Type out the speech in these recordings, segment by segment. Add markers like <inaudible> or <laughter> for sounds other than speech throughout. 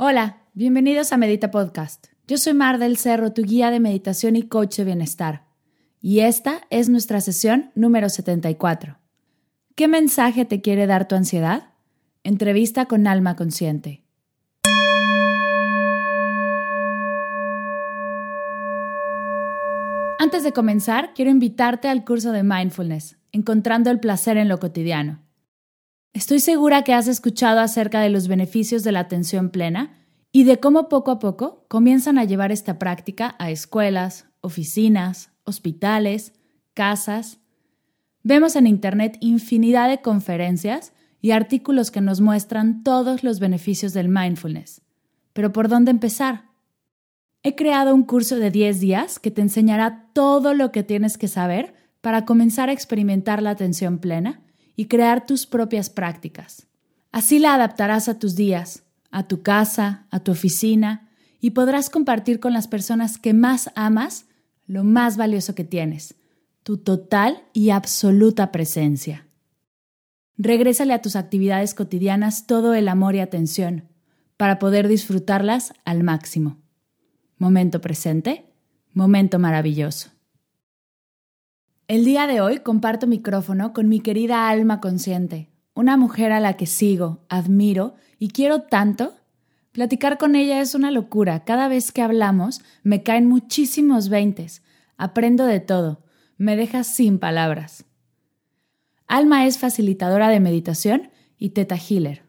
Hola, bienvenidos a Medita Podcast. Yo soy Mar del Cerro, tu guía de meditación y coach de bienestar. Y esta es nuestra sesión número 74. ¿Qué mensaje te quiere dar tu ansiedad? Entrevista con alma consciente. Antes de comenzar, quiero invitarte al curso de mindfulness, Encontrando el placer en lo cotidiano. Estoy segura que has escuchado acerca de los beneficios de la atención plena y de cómo poco a poco comienzan a llevar esta práctica a escuelas, oficinas, hospitales, casas. Vemos en Internet infinidad de conferencias y artículos que nos muestran todos los beneficios del mindfulness. Pero ¿por dónde empezar? He creado un curso de 10 días que te enseñará todo lo que tienes que saber para comenzar a experimentar la atención plena y crear tus propias prácticas. Así la adaptarás a tus días, a tu casa, a tu oficina y podrás compartir con las personas que más amas lo más valioso que tienes, tu total y absoluta presencia. Regrésale a tus actividades cotidianas todo el amor y atención para poder disfrutarlas al máximo. Momento presente, momento maravilloso. El día de hoy comparto micrófono con mi querida alma consciente, una mujer a la que sigo, admiro y quiero tanto. Platicar con ella es una locura. Cada vez que hablamos me caen muchísimos veintes. Aprendo de todo. Me deja sin palabras. Alma es facilitadora de meditación y Teta Healer.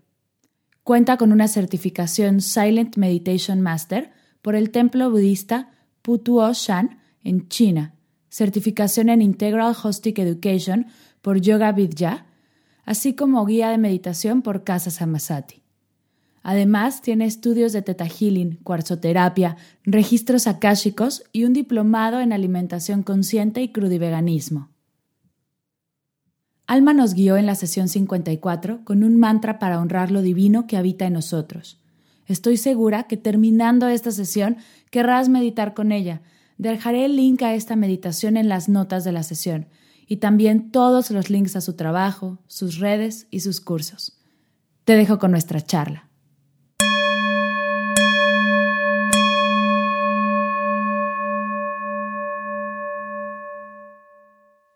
Cuenta con una certificación Silent Meditation Master por el templo budista Putuo Shan en China certificación en Integral Hostic Education por Yoga Vidya, así como guía de meditación por Casa Samasati. Además, tiene estudios de Teta Healing, cuarzoterapia, registros akáshicos y un diplomado en alimentación consciente y crudiveganismo. Alma nos guió en la sesión 54 con un mantra para honrar lo divino que habita en nosotros. Estoy segura que terminando esta sesión querrás meditar con ella, Dejaré el link a esta meditación en las notas de la sesión y también todos los links a su trabajo, sus redes y sus cursos. Te dejo con nuestra charla.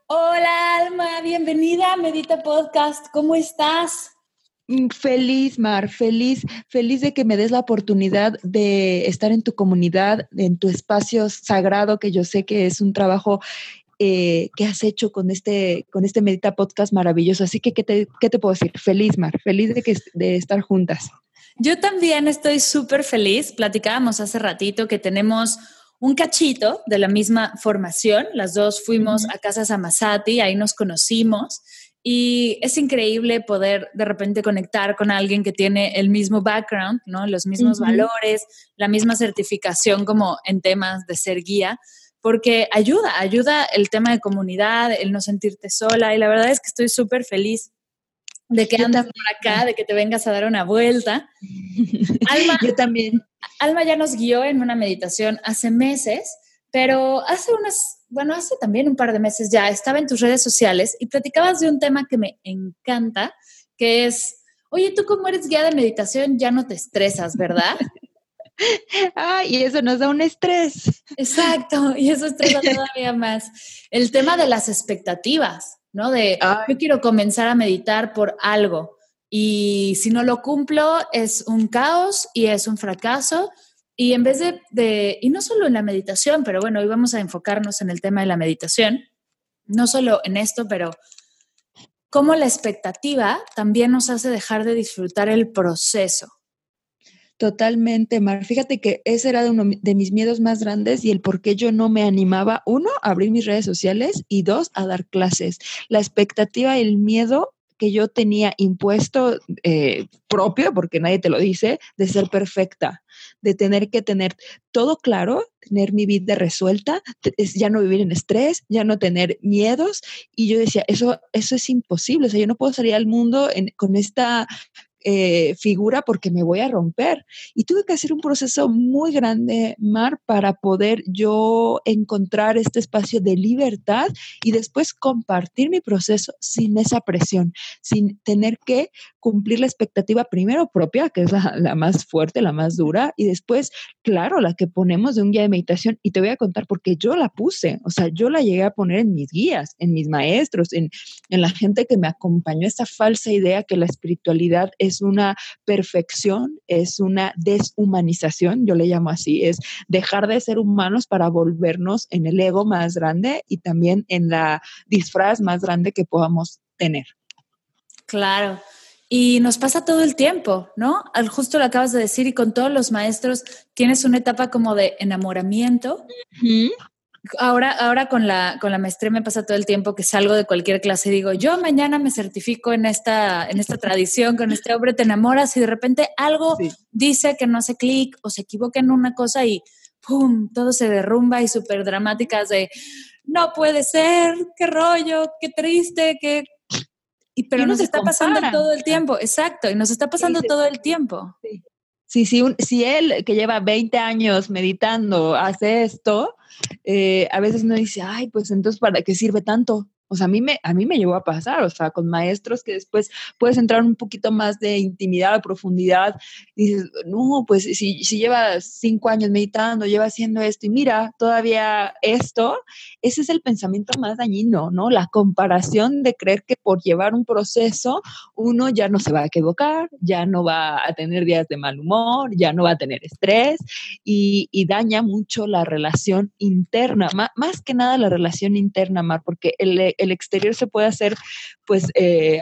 Hola Alma, bienvenida a Medita Podcast. ¿Cómo estás? Mm, feliz, Mar, feliz, feliz de que me des la oportunidad de estar en tu comunidad, en tu espacio sagrado, que yo sé que es un trabajo eh, que has hecho con este, con este Medita Podcast maravilloso. Así que, ¿qué te, qué te puedo decir? Feliz, Mar, feliz de, que, de estar juntas. Yo también estoy súper feliz. Platicábamos hace ratito que tenemos un cachito de la misma formación. Las dos fuimos a Casa Samasati, ahí nos conocimos y es increíble poder de repente conectar con alguien que tiene el mismo background, ¿no? Los mismos valores, la misma certificación como en temas de ser guía, porque ayuda, ayuda el tema de comunidad, el no sentirte sola. Y la verdad es que estoy súper feliz de que andas por acá, de que te vengas a dar una vuelta. <laughs> Alma, Yo también. Alma ya nos guió en una meditación hace meses, pero hace unas bueno, hace también un par de meses ya, estaba en tus redes sociales y platicabas de un tema que me encanta, que es, oye, tú como eres guía de meditación ya no te estresas, ¿verdad? <laughs> Ay, y eso nos da un estrés. Exacto, y eso estresa <laughs> todavía más. El tema de las expectativas, ¿no? De yo quiero comenzar a meditar por algo y si no lo cumplo es un caos y es un fracaso y en vez de, y no solo en la meditación, pero bueno, hoy vamos a enfocarnos en el tema de la meditación, no solo en esto, pero cómo la expectativa también nos hace dejar de disfrutar el proceso. Totalmente, Mar. Fíjate que ese era uno de mis miedos más grandes y el por qué yo no me animaba, uno, a abrir mis redes sociales y dos, a dar clases. La expectativa el miedo que yo tenía impuesto eh, propio, porque nadie te lo dice, de ser perfecta, de tener que tener todo claro, tener mi vida resuelta, ya no vivir en estrés, ya no tener miedos. Y yo decía, eso, eso es imposible, o sea, yo no puedo salir al mundo con esta eh, figura porque me voy a romper. Y tuve que hacer un proceso muy grande, Mar, para poder yo encontrar este espacio de libertad y después compartir mi proceso sin esa presión, sin tener que cumplir la expectativa primero propia, que es la, la más fuerte, la más dura, y después, claro, la que ponemos de un guía de meditación. Y te voy a contar porque yo la puse, o sea, yo la llegué a poner en mis guías, en mis maestros, en, en la gente que me acompañó, esta falsa idea que la espiritualidad es una perfección, es una deshumanización, yo le llamo así, es dejar de ser humanos para volvernos en el ego más grande y también en la disfraz más grande que podamos tener. Claro. Y nos pasa todo el tiempo, ¿no? Al justo lo acabas de decir y con todos los maestros tienes una etapa como de enamoramiento. Ahora, ahora con la, con la maestría me pasa todo el tiempo que salgo de cualquier clase y digo, yo mañana me certifico en esta, en esta tradición, con este hombre te enamoras y de repente algo dice que no hace clic o se equivoca en una cosa y ¡pum! Todo se derrumba y súper dramáticas de, no puede ser, qué rollo, qué triste, qué... Y, pero nos está pasando todo el tiempo, exacto, y nos está pasando todo el tiempo. Sí. Si, si él que lleva 20 años meditando hace esto, eh, a veces uno dice, ay, pues entonces, ¿para qué sirve tanto? O a mí, me, a mí me llegó a pasar, o sea, con maestros que después puedes entrar un poquito más de intimidad, profundidad, dices, no, pues si, llevas cinco años meditando, llevas haciendo esto y mira, todavía esto, ese es el pensamiento más dañino, ¿no? La comparación de creer que por llevar un proceso uno ya no se va a equivocar, ya no va a tener días de mal humor, ya no va a tener estrés y, y daña mucho la relación interna, más, más que nada la relación interna, Mar, porque el exterior se puede hacer, pues, eh,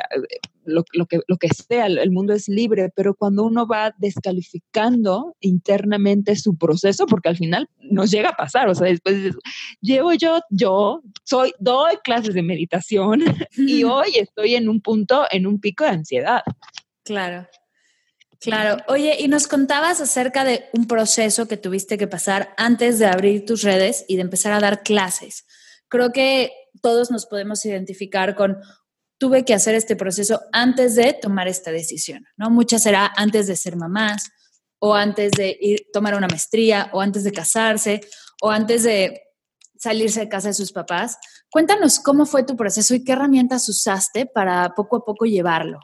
lo, que, lo que sea, el mundo es libre, pero cuando uno va descalificando internamente su proceso, porque al final nos llega a pasar, o sea, después llevo yo, yo soy, doy clases de meditación <laughs> y hoy estoy en un punto, en un pico de ansiedad. Claro. Claro. Oye, y nos contabas acerca de un proceso que tuviste que pasar antes de abrir tus redes y de empezar a dar clases. Creo que todos nos podemos identificar con tuve que hacer este proceso antes de tomar esta decisión, ¿no? Muchas será antes de ser mamás o antes de ir tomar una maestría o antes de casarse o antes de salirse de casa de sus papás. Cuéntanos cómo fue tu proceso y qué herramientas usaste para poco a poco llevarlo.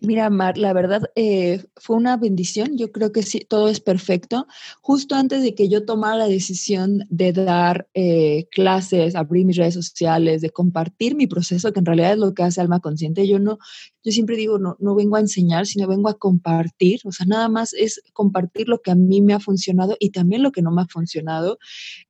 Mira, Mar, la verdad eh, fue una bendición. Yo creo que sí, todo es perfecto. Justo antes de que yo tomara la decisión de dar eh, clases, abrir mis redes sociales, de compartir mi proceso, que en realidad es lo que hace Alma Consciente, yo no, yo siempre digo, no, no vengo a enseñar, sino vengo a compartir. O sea, nada más es compartir lo que a mí me ha funcionado y también lo que no me ha funcionado.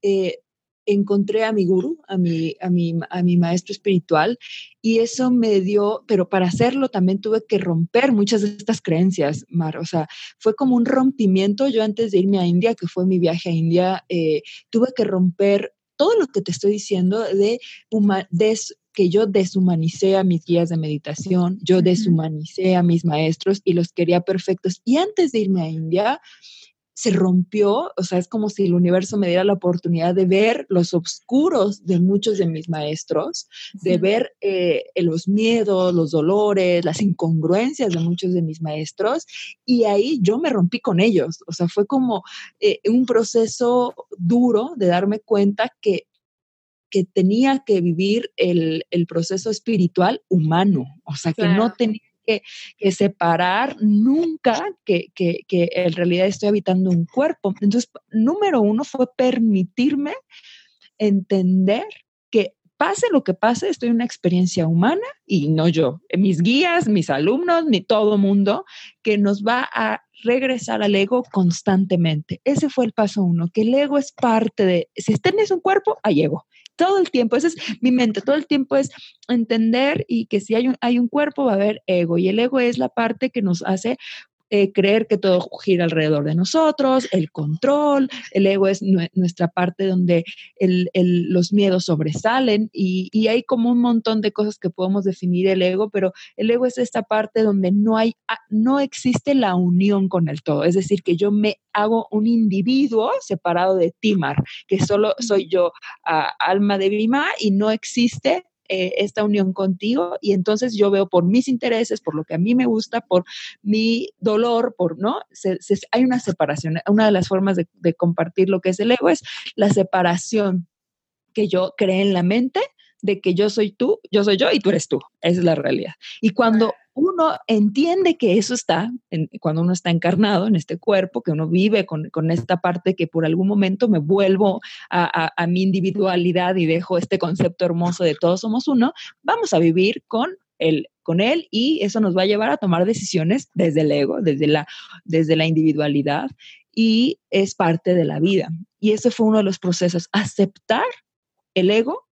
Eh, encontré a mi guru, a mi, a mi, a mi maestro espiritual, y eso me dio, pero para hacerlo también tuve que romper muchas de estas creencias, Mar. O sea, fue como un rompimiento. Yo antes de irme a India, que fue mi viaje a India, eh, tuve que romper todo lo que te estoy diciendo de, que yo deshumanicé a mis guías de meditación, yo deshumanicé a mis maestros y los quería perfectos. Y antes de irme a India, se rompió, o sea, es como si el universo me diera la oportunidad de ver los oscuros de muchos de mis maestros, de ver eh, los miedos, los dolores, las incongruencias de muchos de mis maestros, y ahí yo me rompí con ellos, o sea, fue como eh, un proceso duro de darme cuenta que que tenía que vivir el, proceso espiritual humano, o sea, que no tenía que, separar nunca que, que, en realidad estoy habitando un cuerpo. Entonces, número uno fue permitirme entender que pase lo que pase, estoy en una experiencia humana y no yo, mis guías, mis alumnos, ni todo mundo, que nos va a regresar al ego constantemente. Ese fue el paso uno, que el ego es parte de, si tienes un cuerpo, hay ego todo el tiempo, esa es mi mente, todo el tiempo es entender y que si hay un, hay un cuerpo va a haber ego y el ego es la parte que nos hace eh, creer que todo gira alrededor de nosotros, el control, el ego es nuestra parte donde los miedos sobresalen y, hay como un montón de cosas que podemos definir el ego, pero el ego es esta parte donde no hay, no existe la unión con el todo, es decir, que yo me hago un individuo separado de Timar, que solo soy yo, alma de Bima, y no existe eh, esta unión contigo y entonces yo veo por mis intereses, por lo que a mí me gusta, por mi dolor, por, ¿no? hay una separación. Una de las formas de, de compartir lo que es el ego es la separación que yo creé en la mente de que yo soy tú, yo soy yo y tú eres tú. Esa es la realidad. Y cuando uno entiende que eso está, cuando uno está encarnado en este cuerpo, que uno vive con, esta parte que por algún momento me vuelvo a, mi individualidad y dejo este concepto hermoso de todos somos uno, vamos a vivir con el, con él y eso nos va a llevar a tomar decisiones desde el ego, desde la, desde la individualidad y es parte de la vida. Y ese fue uno de los procesos, aceptar el ego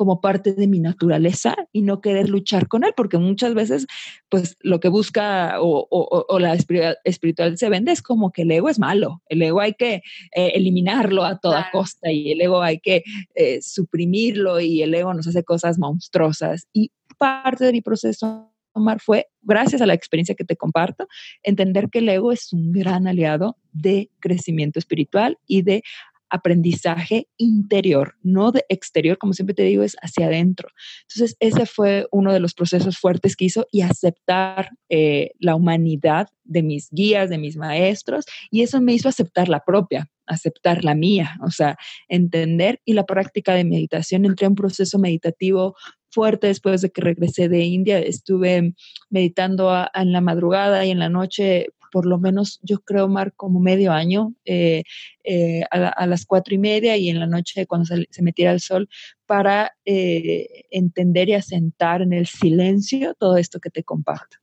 como parte de mi naturaleza y no querer luchar con él, porque muchas veces, pues lo que busca o, la espiritual se vende es como que el ego es malo, el ego hay que eh, eliminarlo a toda costa y el ego hay que eh, suprimirlo y el ego nos hace cosas monstruosas. Y parte de mi proceso Omar, fue, gracias a la experiencia que te comparto, entender que el ego es un gran aliado de crecimiento espiritual y de aprendizaje interior, no de exterior, como siempre te digo, es hacia adentro. Entonces, ese fue uno de los procesos fuertes que hizo y aceptar eh, la humanidad de mis guías, de mis maestros, y eso me hizo aceptar la propia, aceptar la mía, o sea, entender y la práctica de meditación. Entré en un proceso meditativo fuerte después de que regresé de India. Estuve meditando en la madrugada y en la noche por lo menos yo creo, Mar, como medio año eh, eh, a, las cuatro y media y en la noche cuando se, metiera el sol para eh, entender y asentar en el silencio todo esto que te comparto.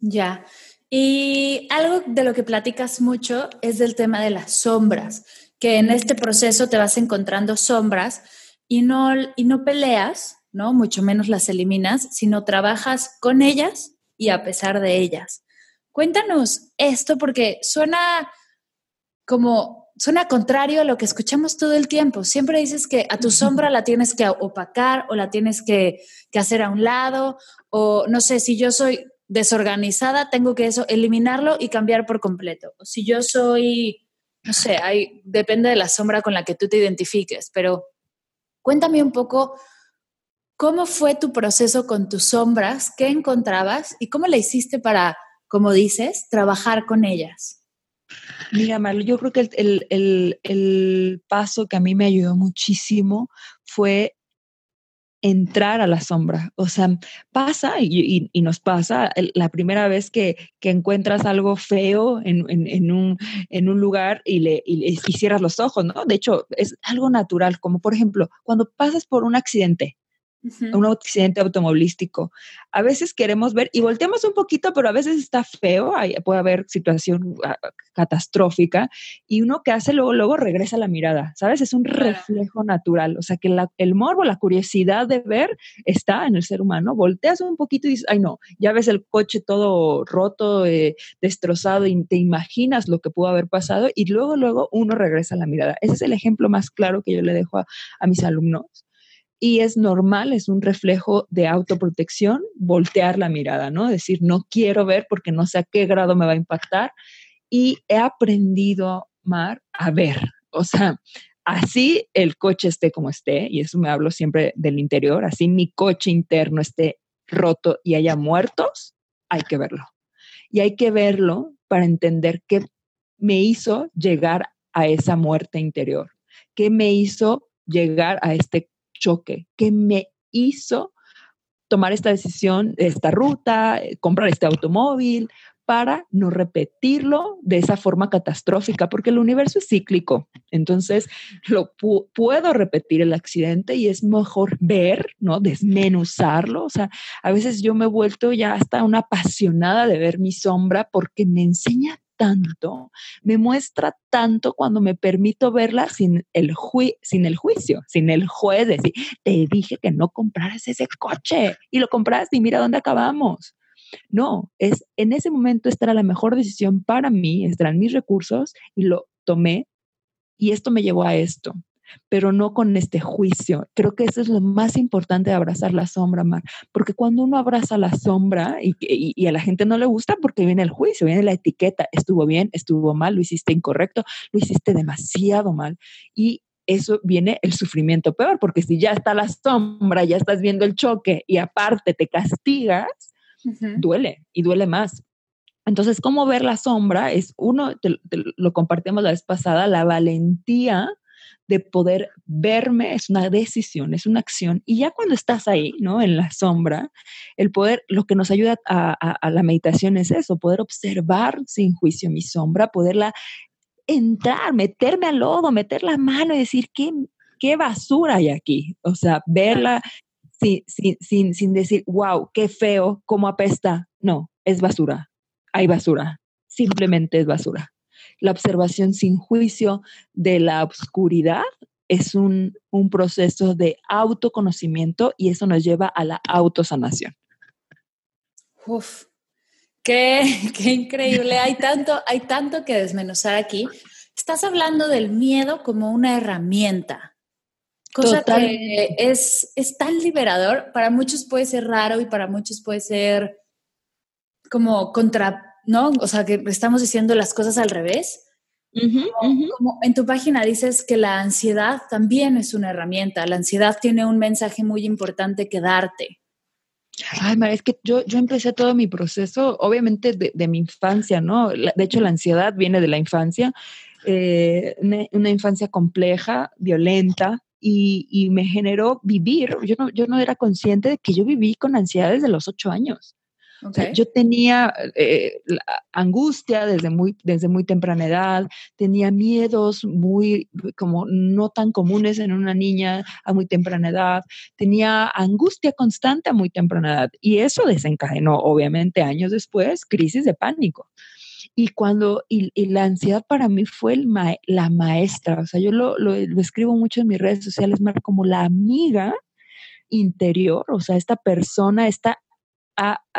Ya. Y algo de lo que platicas mucho es del tema de las sombras, que en este proceso te vas encontrando sombras y no, y no peleas, ¿no? Mucho menos las eliminas, sino trabajas con ellas y a pesar de ellas. Cuéntanos esto porque suena como, suena contrario a lo que escuchamos todo el tiempo. Siempre dices que a tu sombra la tienes que opacar o la tienes que, hacer a un lado o no sé, si yo soy desorganizada, tengo que eso, eliminarlo y cambiar por completo. O si yo soy, no sé, hay, depende de la sombra con la que tú te identifiques, pero cuéntame un poco cómo fue tu proceso con tus sombras, qué encontrabas y cómo le hiciste para como dices, trabajar con ellas? Mira, Marlo, yo creo que el, paso que a mí me ayudó muchísimo fue entrar a la sombra. O sea, pasa y, nos pasa la primera vez que, encuentras algo feo en, un, en, un, lugar y, le, y, cierras los ojos, ¿no? De hecho, es algo natural, como por ejemplo, cuando pasas por un accidente, un accidente automovilístico. A veces queremos ver y volteamos un poquito, pero a veces está feo, puede haber situación ah, catastrófica y uno que hace luego, luego regresa la mirada, ¿sabes? Es un reflejo natural, o sea que el morbo, la curiosidad de ver está en el ser humano. Volteas un poquito y dices, ay no, ya ves el coche todo roto, eh, destrozado y te imaginas lo que pudo haber pasado y luego, luego uno regresa la mirada. Ese es el ejemplo más claro que yo le dejo a mis alumnos y es normal, es un reflejo de autoprotección, voltear la mirada, ¿no? Decir, no quiero ver porque no sé a qué grado me va a impactar. Y he aprendido, Mar, a ver. O sea, así el coche esté como esté, y eso me hablo siempre del interior, así mi coche interno esté roto y haya muertos, hay que verlo. Y hay que verlo para entender qué me hizo llegar a esa muerte interior, qué me hizo llegar a este choque que me hizo tomar esta decisión, esta ruta, eh, comprar este automóvil, para no repetirlo de esa forma catastrófica, porque el universo es cíclico. Entonces, lo puedo repetir el accidente y es mejor ver, ¿no? Desmenuzarlo. O sea, a veces yo me he vuelto ya hasta una apasionada de ver mi sombra porque me enseña tanto, me muestra tanto cuando me permito verla sin el, sin el juicio, sin el juez decir, te dije que no compraras ese coche y lo compraste y mira dónde acabamos. No, es en ese momento esta era la mejor decisión para mí, estarán mis recursos y lo tomé y esto me llevó a esto pero no con este juicio. Creo que eso es lo más importante de abrazar la sombra, Mar, porque cuando uno abraza la sombra y, a la gente no le gusta porque viene el juicio, viene la etiqueta, estuvo bien, estuvo mal, lo hiciste incorrecto, lo hiciste demasiado mal. Y eso viene el sufrimiento peor, porque si ya está la sombra, ya estás viendo el choque y aparte te castigas, duele y duele más. Entonces, ¿cómo ver la sombra? Es uno, lo compartimos la vez pasada, la valentía de poder verme es una decisión, es una acción. Y ya cuando estás ahí, ¿no? En la sombra, el poder, lo que nos ayuda a, la meditación es eso, poder observar sin juicio mi sombra, poderla entrar, meterme al lodo, meter la mano y decir, ¿qué, qué basura hay aquí? O sea, verla sin, sin, sin decir, wow, qué feo, cómo apesta. No, es basura. Hay basura. Simplemente es basura la observación sin juicio de la oscuridad es un, proceso de autoconocimiento y eso nos lleva a la autosanación. Uf, <laughs> qué, increíble. Hay tanto, hay tanto que desmenuzar aquí. Estás hablando del miedo como una herramienta, cosa que es, es tan liberador. Para muchos puede ser raro y para muchos puede ser como contra ¿no? O sea, que estamos diciendo las cosas al revés. Como en tu página dices que la ansiedad también es una herramienta, la ansiedad tiene un mensaje muy importante que darte. Ay, María, es que yo, yo empecé todo mi proceso, obviamente, de, mi infancia, ¿no? de hecho, la ansiedad viene de la infancia, eh, una, infancia compleja, violenta, y, y, me generó vivir. Yo no, yo no era consciente de que yo viví con ansiedad desde los ocho años yo tenía eh, angustia desde muy, desde muy temprana edad, tenía miedos muy como no tan comunes en una niña a muy temprana edad, tenía angustia constante a muy temprana edad y eso desencadenó obviamente años después crisis de pánico. Y cuando, y, la ansiedad para mí fue el la maestra, o sea, yo lo, lo, escribo mucho en mis redes sociales, como la amiga interior, o sea, esta persona, esta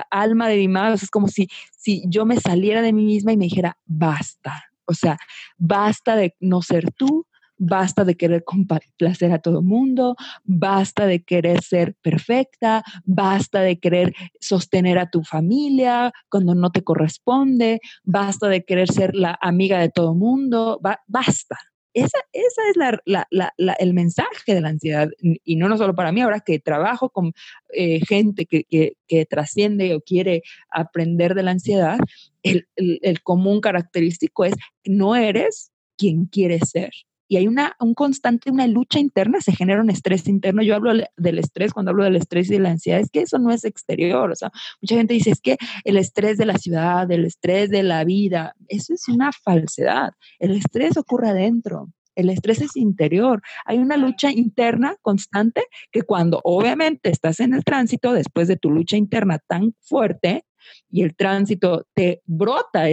alma de mi madre, es como si, si yo me saliera de mí misma y me dijera, basta, o sea, basta de no ser tú, basta de querer complacer a todo mundo, basta de querer ser perfecta, basta de querer sostener a tu familia cuando no te corresponde, basta de querer ser la amiga de todo mundo, basta. Esa, esa es la, la, el mensaje de la ansiedad, y no, no solo para mí, ahora que trabajo con eh, gente que, que, que, trasciende o quiere aprender de la ansiedad, el, el, el común característico es no eres quien quieres ser y hay una, un constante, una lucha interna, se genera un estrés interno. Yo hablo del estrés, cuando hablo del estrés y de la ansiedad, es que eso no es exterior. O sea, mucha gente dice, es que el estrés de la ciudad, el estrés de la vida, eso es una falsedad. El estrés ocurre adentro. El estrés es interior. Hay una lucha interna constante que cuando obviamente estás en el tránsito, después de tu lucha interna tan fuerte, y el tránsito te brota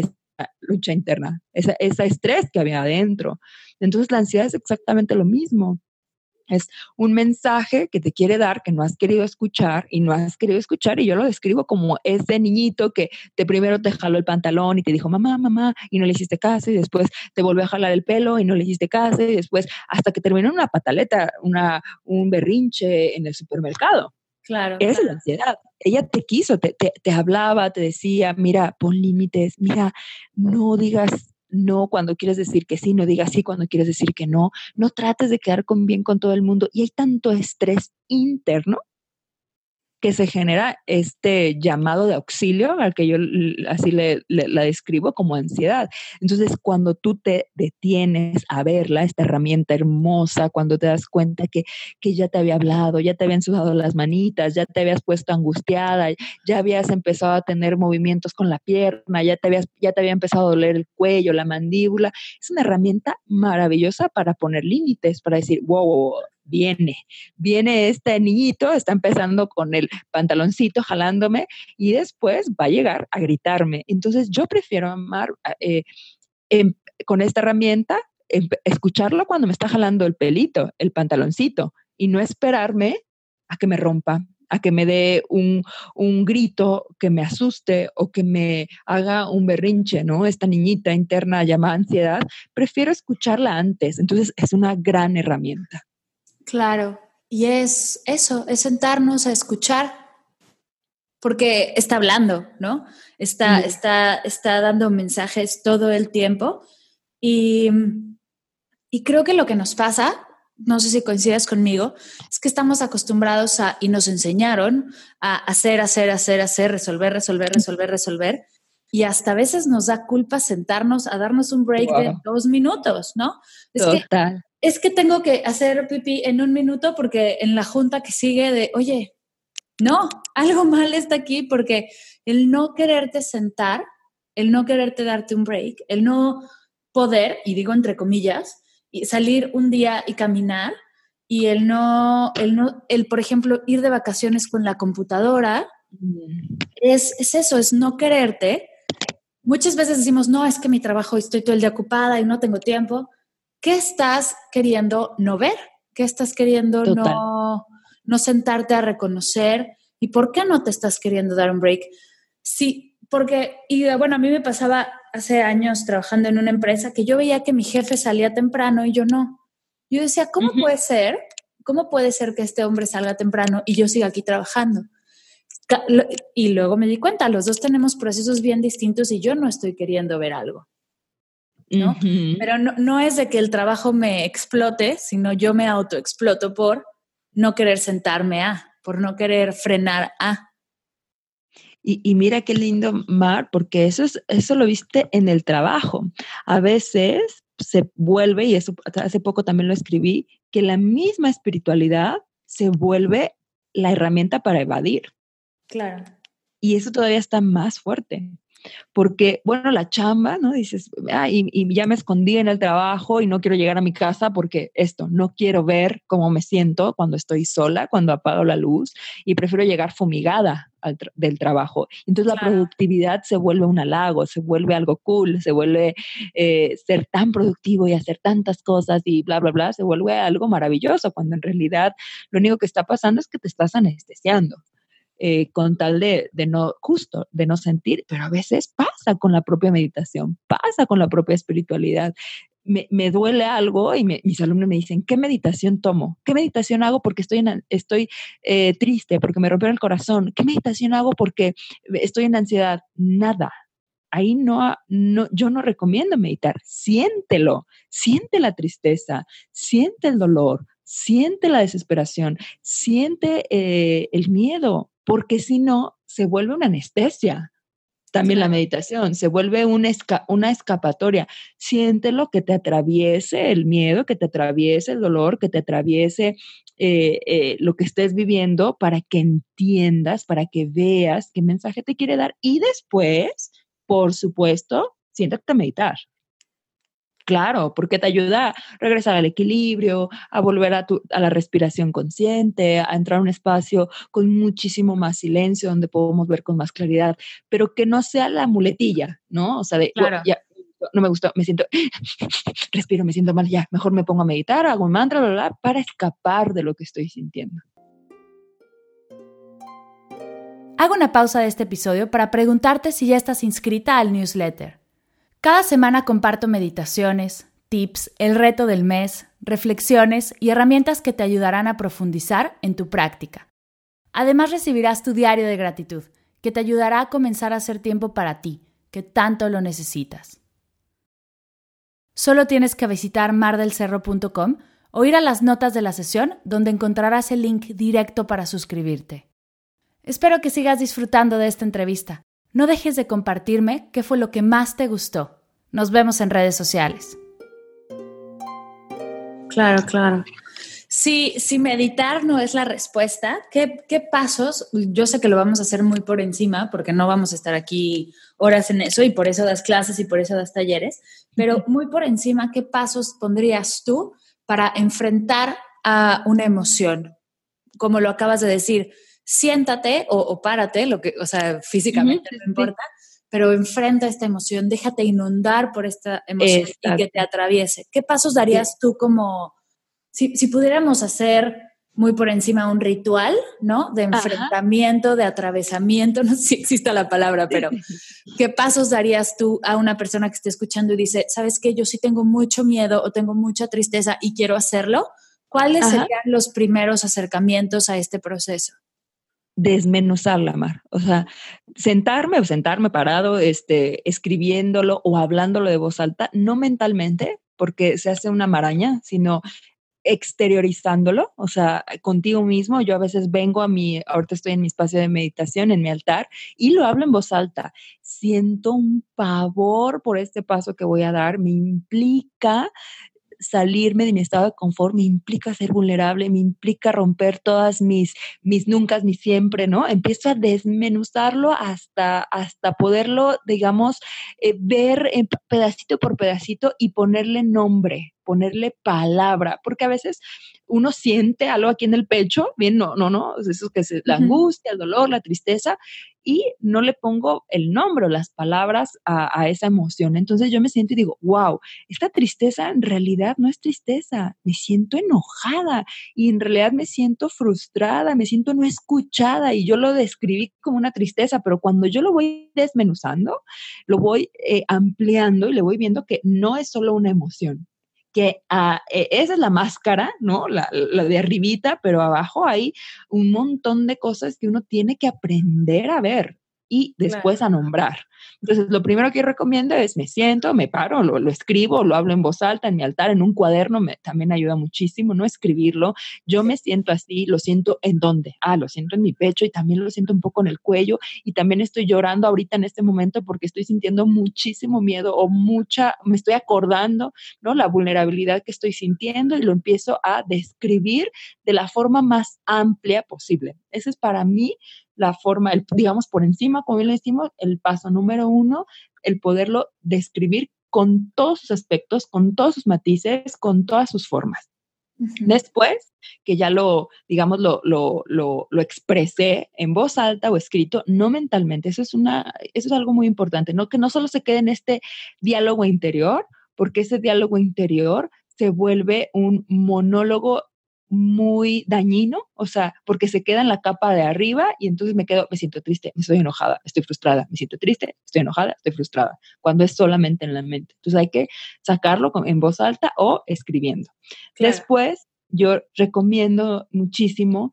lucha interna, ese estrés que había adentro. Entonces la ansiedad es exactamente lo mismo. Es un mensaje que te quiere dar que no has querido escuchar y no has querido escuchar y yo lo describo como ese niñito que te primero te jaló el pantalón y te dijo mamá, mamá y no le hiciste caso y después te volvió a jalar el pelo y no le hiciste caso y después hasta que terminó una pataleta, una, un berrinche en el supermercado. Claro. Esa es la ansiedad. Ella te quiso, te, te, te hablaba, te decía, mira, pon límites, mira, no digas no cuando quieres decir que sí, no digas sí cuando quieres decir que no, no trates de quedar con bien con todo el mundo. Y hay tanto estrés interno que se genera este llamado de auxilio, al que yo así le, la describo como ansiedad. Entonces, cuando tú te detienes a verla, esta herramienta hermosa, cuando te das cuenta que, que ya te había hablado, ya te habían sudado las manitas, ya te habías puesto angustiada, ya habías empezado a tener movimientos con la pierna, ya te, habías, ya te había empezado a doler el cuello, la mandíbula, es una herramienta maravillosa para poner límites, para decir, wow viene, viene este niñito, está empezando con el pantaloncito jalándome y después va a llegar a gritarme. Entonces yo prefiero amar eh, em, con esta herramienta, em, escucharlo cuando me está jalando el pelito, el pantaloncito, y no esperarme a que me rompa, a que me dé un, un, grito que me asuste o que me haga un berrinche, ¿no? Esta niñita interna llamada ansiedad, prefiero escucharla antes. Entonces es una gran herramienta. Claro, y es eso, es sentarnos a escuchar, porque está hablando, ¿no? Está, está, está dando mensajes todo el tiempo y, y creo que lo que nos pasa no sé si coincides conmigo, es que estamos acostumbrados a, y nos enseñaron a hacer, hacer, hacer, hacer, resolver, resolver, resolver, resolver. Y hasta a veces nos da culpa sentarnos a darnos un break de dos minutos, ¿no? Es Total. Es que tengo que hacer pipí en un minuto porque en la junta que sigue de, oye, no, algo mal está aquí porque el no quererte sentar, el no quererte darte un break, el no poder, y digo entre comillas, salir un día y caminar y el no, el no, el por ejemplo ir de vacaciones con la computadora, mm. es, es eso, es no quererte. Muchas veces decimos, no, es que mi trabajo estoy todo el día ocupada y no tengo tiempo. ¿Qué estás queriendo no ver? ¿Qué estás queriendo no, no sentarte a reconocer? ¿Y por qué no te estás queriendo dar un break? Sí, porque, y bueno, a mí me pasaba hace años trabajando en una empresa que yo veía que mi jefe salía temprano y yo no. Yo decía, ¿cómo puede ser? ¿Cómo puede ser que este hombre salga temprano y yo siga aquí trabajando? Y luego me di cuenta, los dos tenemos procesos bien distintos y yo no estoy queriendo ver algo. ¿No? Pero no, no, es de que el trabajo me explote, sino yo me autoexploto por no querer sentarme a, por no querer frenar a. Y, mira qué lindo, Mar, porque eso, es, eso lo viste en el trabajo. A veces se vuelve, y eso hace poco también lo escribí, que la misma espiritualidad se vuelve la herramienta para evadir. Claro. Y eso todavía está más fuerte porque, bueno, la chamba, ¿no? Dices, ah, y, ya me escondí en el trabajo y no quiero llegar a mi casa porque esto, no quiero ver cómo me siento cuando estoy sola, cuando apago la luz y prefiero llegar fumigada del trabajo. Entonces la productividad se vuelve un halago, se vuelve algo cool, se vuelve eh, ser tan productivo y hacer tantas cosas y bla, bla, bla, se vuelve algo maravilloso, cuando en realidad lo único que está pasando es que te estás anestesiando. Eh, con tal de, no, justo, de no sentir, pero a veces pasa con la propia meditación, pasa con la propia espiritualidad. Me, duele algo y mis alumnos me dicen, ¿qué meditación tomo? ¿Qué meditación hago porque estoy, estoy eh, triste, porque me rompió el corazón? ¿Qué meditación hago porque estoy en ansiedad? Nada. Ahí no, no, yo no recomiendo meditar. Siéntelo, siente la tristeza, siente el dolor, siente la desesperación, siente eh, el miedo, porque si no, se vuelve una anestesia. También la meditación se vuelve una, una escapatoria. Siéntelo que te atraviese el miedo, que te atraviese el dolor, que te atraviese eh, eh, lo que estés viviendo para que entiendas, para que veas qué mensaje te quiere dar. Y después, por supuesto, siéntate a meditar. Claro, porque te ayuda a regresar al equilibrio, a volver a, tu, a la respiración consciente, a entrar a un espacio con muchísimo más silencio, donde podemos ver con más claridad, pero que no sea la muletilla, ¿no? O sea, de, claro. ya, no me gustó, me siento, <laughs> respiro, me siento mal, ya, mejor me pongo a meditar, hago un mantra, bla, bla, para escapar de lo que estoy sintiendo. Hago una pausa de este episodio para preguntarte si ya estás inscrita al newsletter. Cada semana comparto meditaciones, tips, el reto del mes, reflexiones y herramientas que te ayudarán a profundizar en tu práctica. Además recibirás tu diario de gratitud, que te ayudará a comenzar a hacer tiempo para ti, que tanto lo necesitas. Solo tienes que visitar mardelcerro.com o ir a las notas de la sesión donde encontrarás el link directo para suscribirte. Espero que sigas disfrutando de esta entrevista. No dejes de compartirme qué fue lo que más te gustó. Nos vemos en redes sociales. Claro, claro. Si, si meditar no es la respuesta, ¿qué, ¿qué, pasos? Yo sé que lo vamos a hacer muy por encima porque no vamos a estar aquí horas en eso y por eso das clases y por eso das talleres, pero muy por encima, ¿qué pasos pondrías tú para enfrentar a una emoción? Como lo acabas de decir, siéntate o, párate, lo que, o sea, físicamente no importa, pero enfrenta esta emoción, déjate inundar por esta emoción y que te atraviese. ¿Qué pasos darías tú como, si, pudiéramos hacer muy por encima un ritual, ¿no? De enfrentamiento, de atravesamiento, <laughs> no sé si existe la palabra, pero ¿qué pasos darías tú a una persona que esté escuchando y dice, sabes que yo sí tengo mucho miedo o tengo mucha tristeza y quiero hacerlo? ¿Cuáles serían los primeros acercamientos a este proceso? Desmenuzarla, Mar. O sea, sentarme o sentarme parado, este, escribiéndolo o hablándolo de voz alta, no mentalmente, porque se hace una maraña, sino exteriorizándolo, o sea, contigo mismo. Yo a veces vengo a mi, ahorita estoy en mi espacio de meditación, en mi altar, y lo hablo en voz alta. Siento un pavor por este paso que voy a dar, me implica salirme de mi estado de confort me implica ser vulnerable, me implica romper todas mis, mis nunca, mis siempre, ¿no? Empiezo a desmenuzarlo hasta, hasta poderlo, digamos, eh, ver pedacito por pedacito y ponerle nombre, ponerle palabra, porque a veces uno siente algo aquí en el pecho, bien, no, no, no, eso que es la angustia, el dolor, la tristeza, y no le pongo el nombre o las palabras a, a, esa emoción. Entonces yo me siento y digo, wow, esta tristeza en realidad no es tristeza, me siento enojada y en realidad me siento frustrada, me siento no escuchada y yo lo describí como una tristeza, pero cuando yo lo voy desmenuzando, lo voy eh, ampliando y le voy viendo que no es solo una emoción, que ah, e, esa es la máscara, ¿no? La, la, de arribita, pero abajo hay un montón de cosas que uno tiene que aprender a ver y después a nombrar. Entonces, lo primero que recomiendo es me siento, me paro, lo, lo, escribo, lo hablo en voz alta, en mi altar, en un cuaderno, me, también ayuda muchísimo, no escribirlo. Yo me siento así, lo siento en dónde? Ah, lo siento en mi pecho y también lo siento un poco en el cuello y también estoy llorando ahorita en este momento porque estoy sintiendo muchísimo miedo o mucha, me estoy acordando, ¿no? La vulnerabilidad que estoy sintiendo y lo empiezo a describir de la forma más amplia posible. Ese es para mí la forma, el, digamos, por encima, como bien le decimos, el paso número uno, el poderlo describir con todos sus aspectos, con todos sus matices, con todas sus formas. Después, que ya lo, digamos, lo, lo, lo, lo, expresé en voz alta o escrito, no mentalmente. Eso es, una, eso es algo muy importante, ¿no? Que no solo se quede en este diálogo interior, porque ese diálogo interior se vuelve un monólogo muy dañino, o sea, porque se queda en la capa de arriba y entonces me quedo, me siento triste, me estoy enojada, estoy frustrada, me siento triste, estoy enojada, estoy frustrada, cuando es solamente en la mente. Entonces hay que sacarlo en voz alta o escribiendo. Después, yo recomiendo muchísimo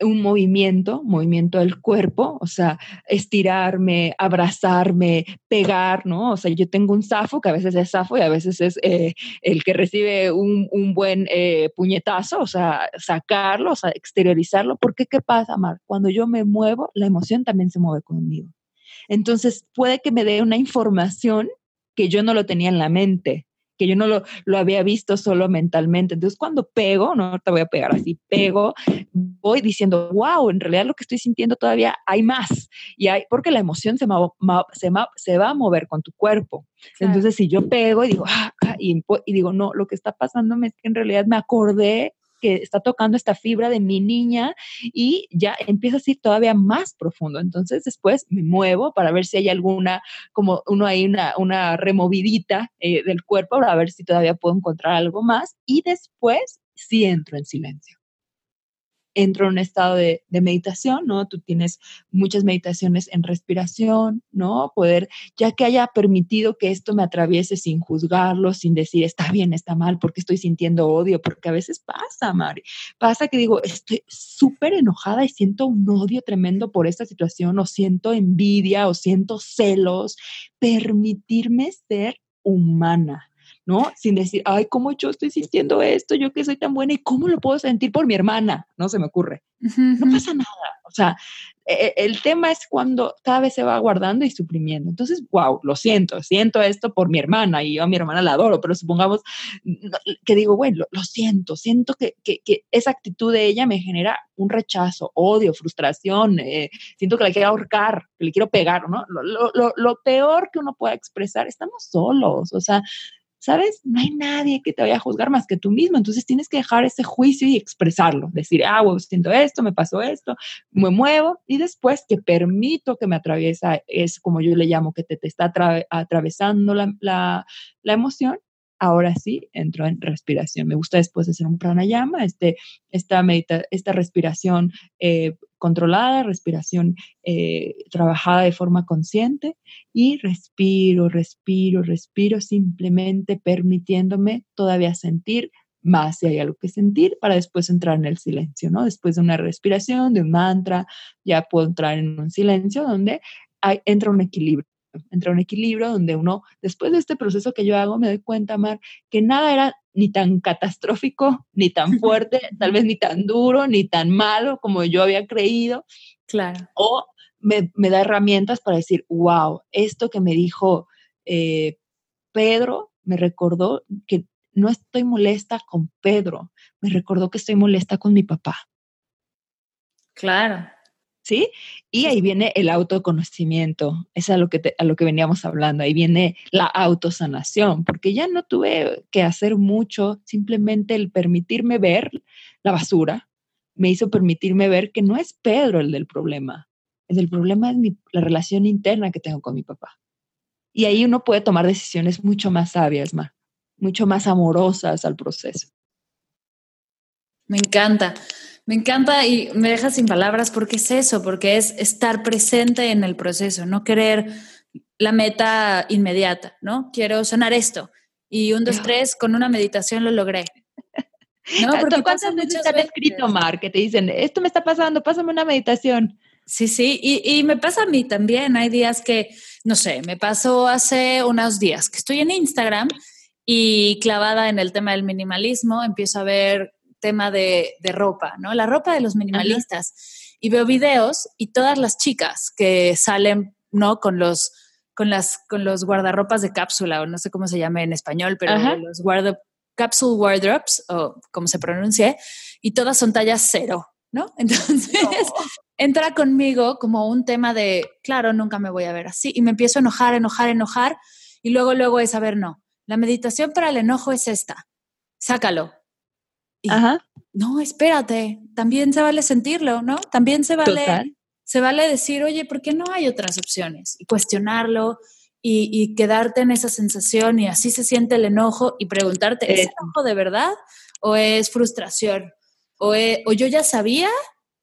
un movimiento, movimiento del cuerpo, o sea, estirarme, abrazarme, pegar, ¿no? O sea, yo tengo un zafo, que a veces es zafo y a veces es eh, el que recibe un, un buen eh, puñetazo, o sea, sacarlo, o sea, exteriorizarlo, porque ¿qué pasa, Mar? Cuando yo me muevo, la emoción también se mueve conmigo. Entonces, puede que me dé una información que yo no lo tenía en la mente, que yo no lo, lo, había visto solo mentalmente. Entonces, cuando pego, no te voy a pegar así, pego, voy diciendo, wow, en realidad lo que estoy sintiendo todavía hay más. Y hay, porque la emoción se, se, se va a mover con tu cuerpo. Entonces, si yo pego y digo, ah, ah y, y, digo, no, lo que está pasándome es que en realidad me acordé que está tocando esta fibra de mi niña y ya empieza a ir todavía más profundo. Entonces después me muevo para ver si hay alguna, como uno hay una, una removidita eh, del cuerpo para ver si todavía puedo encontrar algo más y después sí entro en silencio entro en un estado de, meditación, ¿no? Tú tienes muchas meditaciones en respiración, ¿no? Poder, ya que haya permitido que esto me atraviese sin juzgarlo, sin decir está bien, está mal, porque estoy sintiendo odio, porque a veces pasa, Mari. Pasa que digo, estoy súper enojada y siento un odio tremendo por esta situación, o siento envidia, o siento celos. Permitirme ser humana, ¿no? Sin decir, ay, ¿cómo yo estoy sintiendo esto? Yo que soy tan buena y cómo lo puedo sentir por mi hermana, no se me ocurre. No pasa nada. O sea, e, e, el tema es cuando cada vez se va guardando y suprimiendo. Entonces, wow, lo siento, siento esto por mi hermana y yo a mi hermana la adoro, pero supongamos que digo, bueno, lo, siento, siento que, que, que, esa actitud de ella me genera un rechazo, odio, frustración, eh, siento que la quiero ahorcar, que le quiero pegar, ¿no? Lo, lo, lo peor que uno pueda expresar, estamos solos, o sea, ¿sabes? No hay nadie que te vaya a juzgar más que tú mismo. Entonces tienes que dejar ese juicio y expresarlo. Decir, ah, bueno, siento esto, me pasó esto, me muevo y después que permito que me atraviesa, es como yo le llamo, que te, te está atravesando la, la, la emoción ahora sí entro en respiración. Me gusta después hacer un pranayama, este, esta, medita, esta respiración eh, controlada, respiración eh, trabajada de forma consciente y respiro, respiro, respiro, simplemente permitiéndome todavía sentir más si hay algo que sentir para después entrar en el silencio, ¿no? Después de una respiración, de un mantra, ya puedo entrar en un silencio donde hay, entra un equilibrio entra un equilibrio donde uno, después de este proceso que yo hago, me doy cuenta, Mar, que nada era ni tan catastrófico, ni tan fuerte, tal vez ni tan duro, ni tan malo como yo había creído. Claro. O me, da herramientas para decir, wow, esto que me dijo eh, Pedro me recordó que no estoy molesta con Pedro, me recordó que estoy molesta con mi papá. Claro. ¿Sí? Y ahí viene el autoconocimiento, es a lo, que a lo que veníamos hablando, ahí viene la autosanación, porque ya no tuve que hacer mucho, simplemente el permitirme ver la basura me hizo permitirme ver que no es Pedro el del problema, el del problema es la relación interna que tengo con mi papá. Y ahí uno puede tomar decisiones mucho más sabias, más mucho más amorosas al proceso. Me encanta, me encanta y me deja sin palabras porque es eso, porque es estar presente en el proceso, no querer la meta inmediata, ¿no? Quiero sanar esto y un, dos, tres, con una meditación lo logré. <laughs> ¿No? Porque ¿Cuántas veces te han escrito, Mar, que te dicen, esto me está pasando, pásame una meditación? Sí, sí, y, y, me pasa a mí también. Hay días que, no sé, me pasó hace unos días que estoy en Instagram y clavada en el tema del minimalismo, empiezo a ver tema de, ropa, ¿no? La ropa de los minimalistas. Y veo videos y todas las chicas que salen, ¿no? Con los, con las, con los guardarropas de cápsula, o no sé cómo se llama en español, pero los guardo, capsule wardrobes, o como se pronuncie, y todas son tallas cero, ¿no? <laughs> Entonces, entra conmigo como un tema de, claro, nunca me voy a ver así, y me empiezo a enojar, enojar, enojar, y luego, luego es, a ver, no, la meditación para el enojo es esta. Sácalo. Ajá. No, espérate, también se vale sentirlo, ¿no? También se vale, se vale decir, oye, ¿por qué no hay otras opciones? Y cuestionarlo y, quedarte en esa sensación y así se siente el enojo y preguntarte, ¿es enojo de verdad o es frustración? O, o yo ya sabía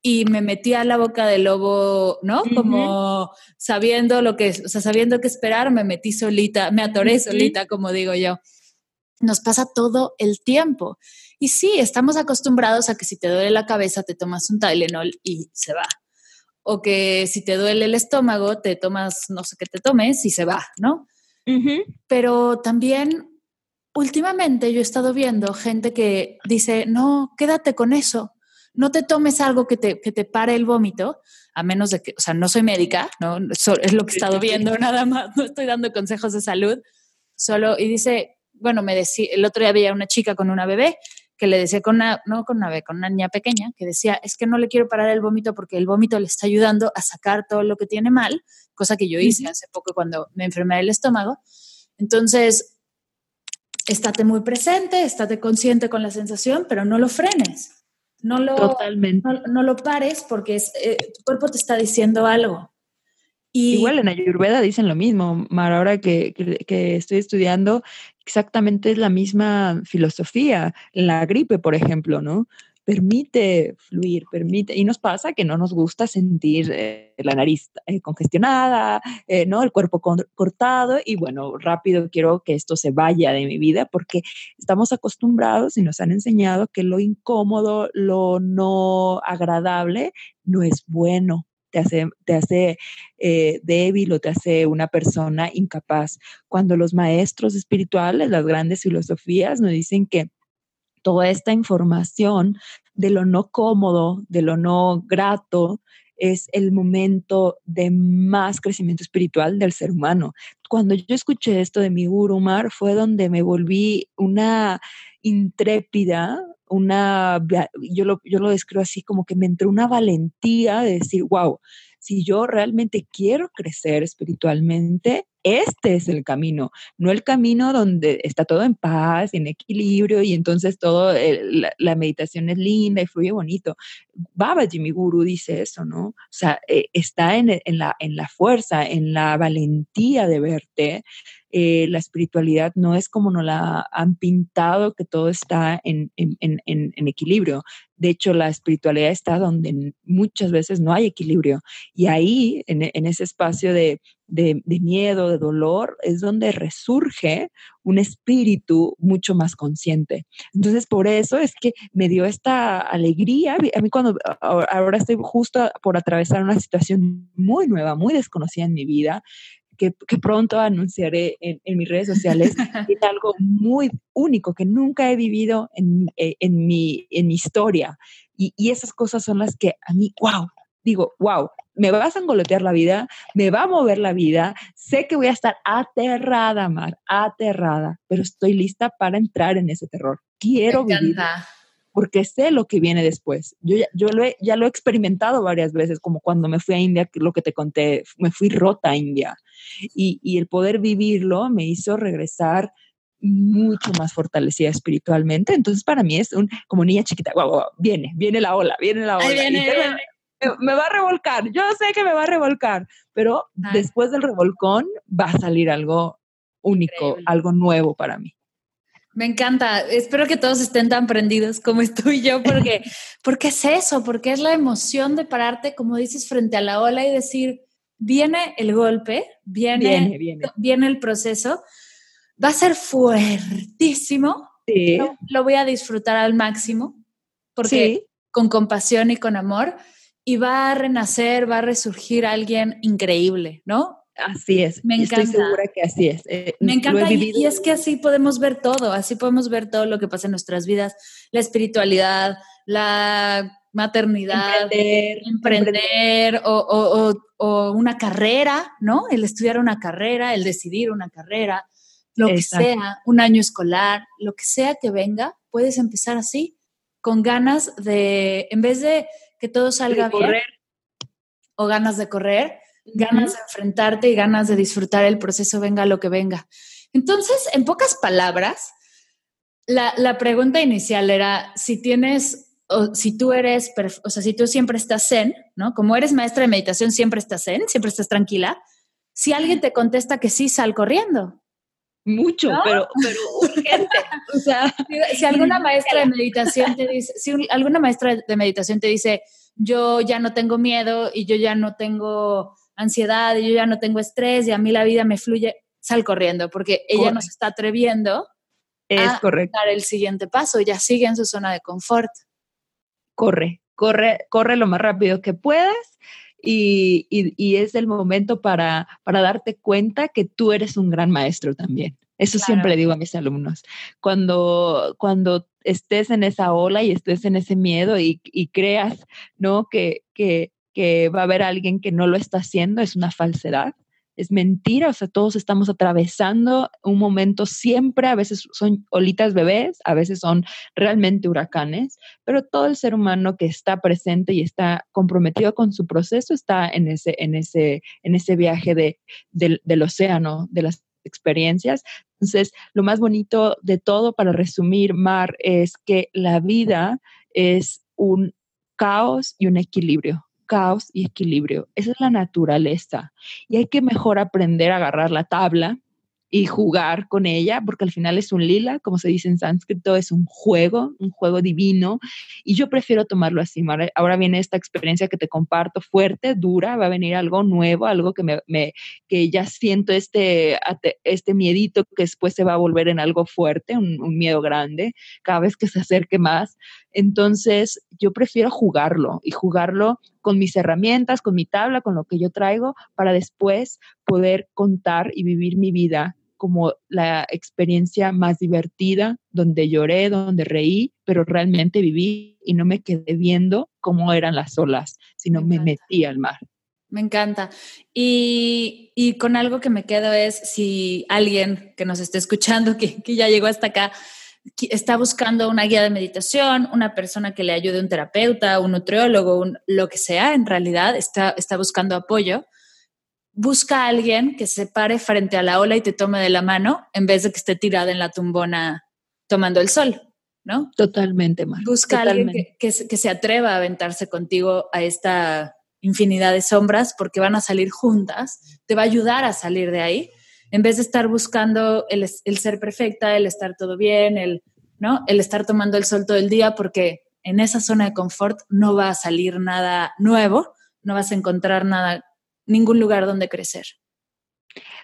y me metí a la boca del lobo, ¿no? Como sabiendo lo que, o sea, sabiendo qué esperar, me metí solita, me atoré solita, como digo yo. Nos pasa todo el tiempo. Y sí, estamos acostumbrados a que si te duele la cabeza, te tomas un Tylenol y se va. O que si te duele el estómago, te tomas no sé qué te tomes y se va, ¿no? Pero también últimamente yo he estado viendo gente que dice, no, quédate con eso, no te tomes algo que te, que te pare el vómito, a menos de que, o sea, no soy médica, ¿no? es lo que he estado viendo <laughs> nada más, no estoy dando consejos de salud, solo, y dice, bueno, me decía, el otro día había una chica con una bebé que le decía con una, no con una con una niña pequeña, que decía, es que no le quiero parar el vómito porque el vómito le está ayudando a sacar todo lo que tiene mal, cosa que yo hice hace poco cuando me enfermé del estómago. Entonces, estate muy presente, estate consciente con la sensación, pero no lo frenes. No lo, Totalmente. No, lo pares porque es, eh, tu cuerpo te está diciendo algo. Y, Igual en Ayurveda dicen lo mismo, Mar, ahora que, estoy estudiando, exactamente es la misma filosofía. La gripe, por ejemplo, ¿no? permite fluir, permite, y nos pasa que no nos gusta sentir eh, la nariz eh, congestionada, eh, ¿no? El cuerpo cortado, y bueno, rápido quiero que esto se vaya de mi vida porque estamos acostumbrados y nos han enseñado que lo incómodo, lo no agradable, no es bueno. Te hace, hace débil o te hace una persona incapaz. Cuando los maestros espirituales, las grandes filosofías nos dicen que toda esta información de lo no cómodo, de lo no grato, es el momento de más crecimiento espiritual del ser humano. Cuando yo escuché esto de mi Gurumar fue donde me volví una intrépida, una, yo lo, yo lo describo así como que me entró una valentía de decir, wow, si yo realmente quiero crecer espiritualmente, este es el camino, no el camino donde está todo en paz, en equilibrio y entonces todo, la, meditación es linda y fluye bonito. Baba Jimmy Guru dice eso, ¿no? O sea, eh, está en, la, en la fuerza, en la valentía de verte, eh, la espiritualidad no es como nos la han pintado, que todo está en, equilibrio. De hecho, la espiritualidad está donde muchas veces no hay equilibrio. Y ahí, en, ese espacio de, miedo, de dolor, es donde resurge un espíritu mucho más consciente. Entonces, por eso es que me dio esta alegría. A mí cuando ahora estoy justo por atravesar una situación muy nueva, muy desconocida en mi vida, que, pronto anunciaré en, mis redes sociales, <laughs> es algo muy único que nunca he vivido en, eh, mi, en mi historia. Y, y esas cosas son las que a mí, wow, digo, wow, me vas a engolotear la vida, me va a mover la vida, sé que voy a estar aterrada, Mar, aterrada, pero estoy lista para entrar en ese terror. Quiero vivir porque sé lo que viene después. Yo, ya, yo lo he, ya lo he experimentado varias veces, como cuando me fui a India, lo que te conté, me fui rota a India. Y, y el poder vivirlo me hizo regresar mucho más fortalecida espiritualmente. Entonces, para mí es un, como niña chiquita, wow, viene, viene la ola, viene la ola. viene, me va a revolcar, yo sé que me va a revolcar, pero después del revolcón va a salir algo único, algo nuevo para mí. Me encanta. Espero que todos estén tan prendidos como estoy yo, porque, <laughs> porque es eso, porque es la emoción de pararte, como dices, frente a la ola y decir, viene el golpe, viene, viene, el proceso, va a ser fuertísimo, lo, voy a disfrutar al máximo, porque con compasión y con amor, y va a renacer, va a resurgir alguien increíble, ¿no? Así es. Me encanta. Estoy segura que así es. Eh, Me encanta y, es que así podemos ver todo, así podemos ver todo lo que pasa en nuestras vidas, la espiritualidad, la maternidad, emprender, O, una carrera, ¿no? El estudiar una carrera, el decidir una carrera, lo que sea, un año escolar, lo que sea que venga, puedes empezar así, con ganas de, en vez de que todo salga bien. O ganas de correr, ganas de enfrentarte y ganas de disfrutar el proceso, venga lo que venga. Entonces, en pocas palabras, la, pregunta inicial era si tienes, o si tú eres, o sea, si tú siempre estás zen, ¿no? Como eres maestra de meditación, siempre estás zen, siempre estás tranquila. Si alguien te contesta que sí, sal corriendo. Mucho, pero, pero <laughs> urgente. <laughs> o sea, si, alguna maestra de meditación te dice, si alguna maestra de meditación te dice, yo ya no tengo miedo y yo ya no tengo ansiedad y yo ya no tengo estrés y a mí la vida me fluye, sal corriendo, porque ella nos está atreviendo es a correcto. dar el siguiente paso, ya sigue en su zona de confort. Corre, corre, corre lo más rápido que puedas y, y, es el momento para, para, darte cuenta que tú eres un gran maestro también. Eso siempre digo a mis alumnos. Cuando, cuando estés en esa ola y estés en ese miedo y, y creas, ¿no? Que, que, que va a haber alguien que no lo está haciendo, es una falsedad es mentira, o sea, todos estamos atravesando un momento siempre, a veces son olitas bebés, a veces son realmente huracanes, pero todo el ser humano que está presente y está comprometido con su proceso está en ese, en ese, en ese viaje de, del océano, de las experiencias. Entonces, lo más bonito de todo, para resumir, Mar, es que la vida es un caos y un equilibrio caos y equilibrio. Esa es la naturaleza. Y hay que mejor aprender a agarrar la tabla y jugar con ella, porque al final es un lila, como se dice en sánscrito, es un juego, un juego divino, y yo prefiero tomarlo así. Ahora viene esta experiencia que te comparto fuerte, dura, va a venir algo nuevo, algo que, me, que ya siento este, este miedito que después se va a volver en algo fuerte, un, un miedo grande, cada vez que se acerque más. Entonces, yo prefiero jugarlo y jugarlo con mis herramientas, con mi tabla, con lo que yo traigo, para después poder contar y vivir mi vida como la experiencia más divertida, donde lloré, donde reí, pero realmente viví y no me quedé viendo cómo eran las olas, sino me, metí al mar. Me encanta. Y, y, con algo que me quedo es si alguien que nos esté escuchando, que, que ya llegó hasta acá, está buscando una guía de meditación, una persona que le ayude, un terapeuta, un nutriólogo, lo que sea, en realidad está, está buscando apoyo, busca a alguien que se pare frente a la ola y te tome de la mano en vez de que esté tirada en la tumbona tomando el sol, ¿no? Totalmente, Mar. Busca a alguien que, que, se atreva a aventarse contigo a esta infinidad de sombras porque van a salir juntas, te va a ayudar a salir de ahí, en vez de estar buscando el, ser perfecta, el estar todo bien, el, ¿no? el estar tomando el sol todo el día, porque en esa zona de confort no va a salir nada nuevo, no vas a encontrar nada ningún lugar donde crecer.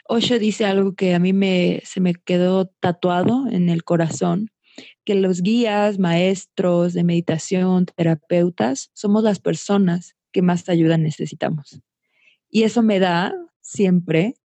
Osho dice algo que a mí me, se me quedó tatuado en el corazón, que los guías, maestros de meditación, terapeutas, somos las personas que más ayuda necesitamos. Y eso me da siempre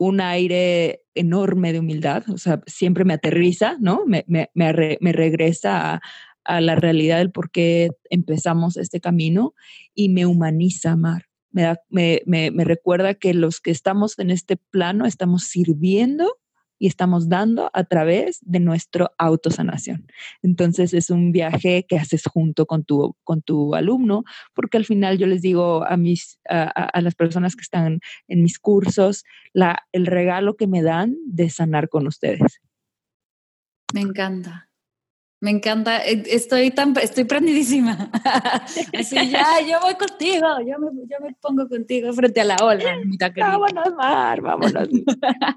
un aire enorme de humildad, o sea, siempre me aterriza, ¿no? Me, me, regresa a, la realidad del por qué empezamos este camino y me humaniza, Mar. Me, da, me, me, recuerda que los que estamos en este plano estamos sirviendo y estamos dando a través de nuestra autosanación. Entonces es un viaje que haces junto con tu, con tu alumno, porque al final yo les digo a, mis, a, las personas que están en mis cursos, la, el regalo que me dan de sanar con ustedes. Me encanta. Me encanta, eh, estoy tan, estoy prendidísima. <laughs> Así ya, yo voy contigo, yo me, yo me pongo contigo frente a la ola, Vámonos, Mar, vámonos,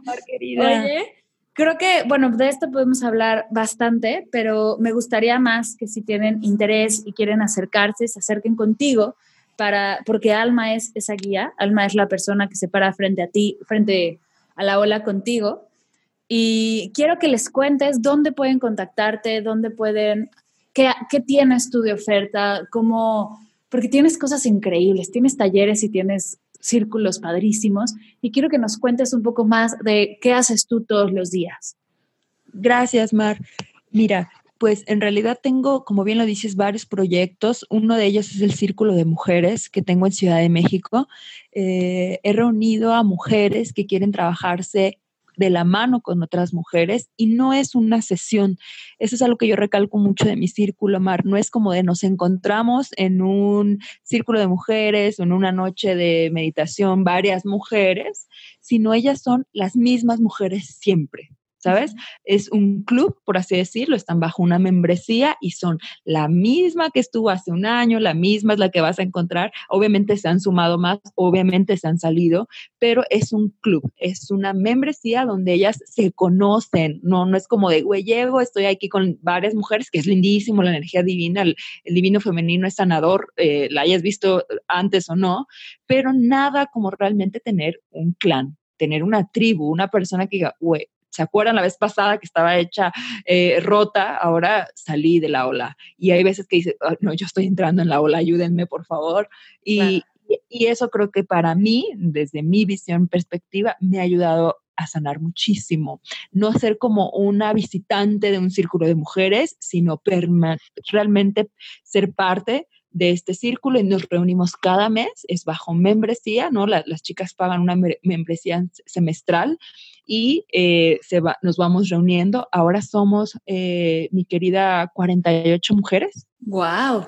Mar querida. <laughs> Oye, creo que, bueno, de esto podemos hablar bastante, pero me gustaría más que si tienen interés y quieren acercarse, se acerquen contigo, para, porque Alma es esa guía, Alma es la persona que se para frente a ti, frente a la ola contigo y quiero que les cuentes dónde pueden contactarte, dónde pueden, qué, qué tienes tú de oferta, cómo, porque tienes cosas increíbles, tienes talleres y tienes círculos padrísimos y quiero que nos cuentes un poco más de qué haces tú todos los días. Gracias, Mar. Mira, pues en realidad tengo, como bien lo dices, varios proyectos. Uno de ellos es el Círculo de Mujeres que tengo en Ciudad de México. Eh, he reunido a mujeres que quieren trabajarse de la mano con otras mujeres y no es una sesión. Eso es algo que yo recalco mucho de mi círculo, Mar. No es como de nos encontramos en un círculo de mujeres o en una noche de meditación varias mujeres, sino ellas son las mismas mujeres siempre. ¿Sabes? Es un club, por así decirlo, están bajo una membresía y son la misma que estuvo hace un año, la misma es la que vas a encontrar. Obviamente se han sumado más, obviamente se han salido, pero es un club, es una membresía donde ellas se conocen, no, no es como de, güey, llego, estoy aquí con varias mujeres, que es lindísimo, la energía divina, el, divino femenino es sanador, eh, la hayas visto antes o no, pero nada como realmente tener un clan, tener una tribu, una persona que diga, güey, ¿Se acuerdan la vez pasada que estaba hecha eh, rota? Ahora salí de la ola. Y hay veces que dice, no, yo estoy entrando en la ola, ayúdenme, por favor. Y, y eso creo que para mí, desde mi visión, perspectiva, me ha ayudado a sanar muchísimo. No ser como una visitante de un círculo de mujeres, sino realmente ser parte de este círculo y nos reunimos cada mes, es bajo membresía, ¿no? las chicas pagan una membresía semestral y eh, se va, nos vamos reuniendo. Ahora somos, eh, mi querida, 48 mujeres. ¡Wow!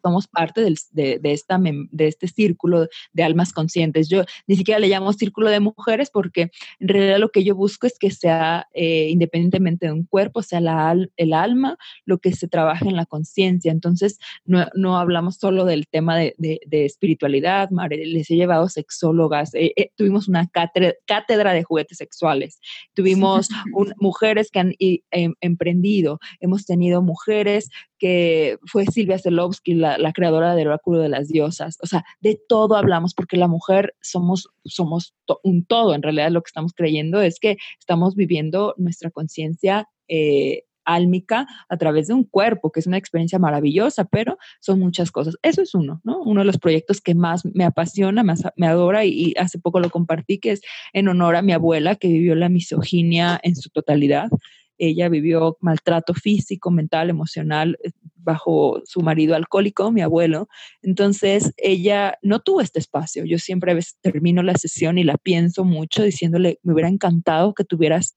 Somos parte de, esta, de este círculo de almas conscientes. Yo ni siquiera le llamo círculo de mujeres porque en realidad lo que yo busco es que sea, eh, independientemente de un cuerpo, sea la, el alma lo que se trabaja en la conciencia. Entonces, no, hablamos solo del tema de, espiritualidad, les he llevado sexólogas, eh, eh, tuvimos una cátedra, de juguetes sexuales, tuvimos mujeres que han em, emprendido, hemos tenido mujeres que fue Silvia Zelovsky, la, creadora del oráculo de las diosas. O sea, de todo hablamos porque la mujer somos, somos un todo. En realidad lo que estamos creyendo es que estamos viviendo nuestra conciencia eh, álmica a través de un cuerpo, que es una experiencia maravillosa, pero son muchas cosas. Eso es uno, ¿no? Uno de los proyectos que más me apasiona, más me adora y hace poco lo compartí, que es en honor a mi abuela que vivió la misoginia en su totalidad. Ella vivió maltrato físico, mental, emocional eh, bajo su marido alcohólico, mi abuelo. Entonces, ella no tuvo este espacio. Yo siempre a veces termino la sesión y la pienso mucho diciéndole, me hubiera encantado que tuvieras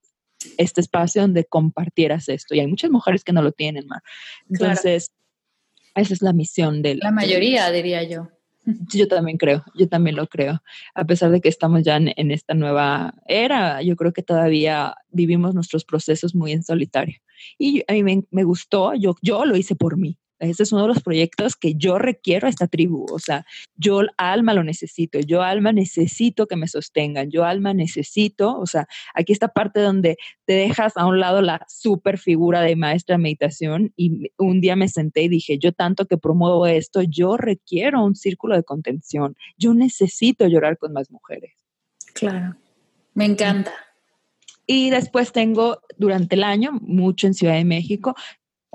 este espacio donde compartieras esto. Y hay muchas mujeres que no lo tienen, Mar. Entonces, esa es la misión de la mayoría, diría yo. Yo también creo, yo también lo creo. A pesar de que estamos ya en, esta nueva era, yo creo que todavía vivimos nuestros procesos muy en solitario. Y a mí me, me gustó, yo, yo lo hice por mí. Ese es uno de los proyectos que yo requiero a esta tribu. O sea, yo alma lo necesito, yo alma necesito que me sostengan, yo alma necesito, o sea, aquí esta parte donde te dejas a un lado la super figura de maestra de meditación y un día me senté y dije, yo tanto que promuevo esto, yo requiero un círculo de contención, yo necesito llorar con más mujeres. Claro, me encanta. Y después tengo durante el año, mucho en Ciudad de México,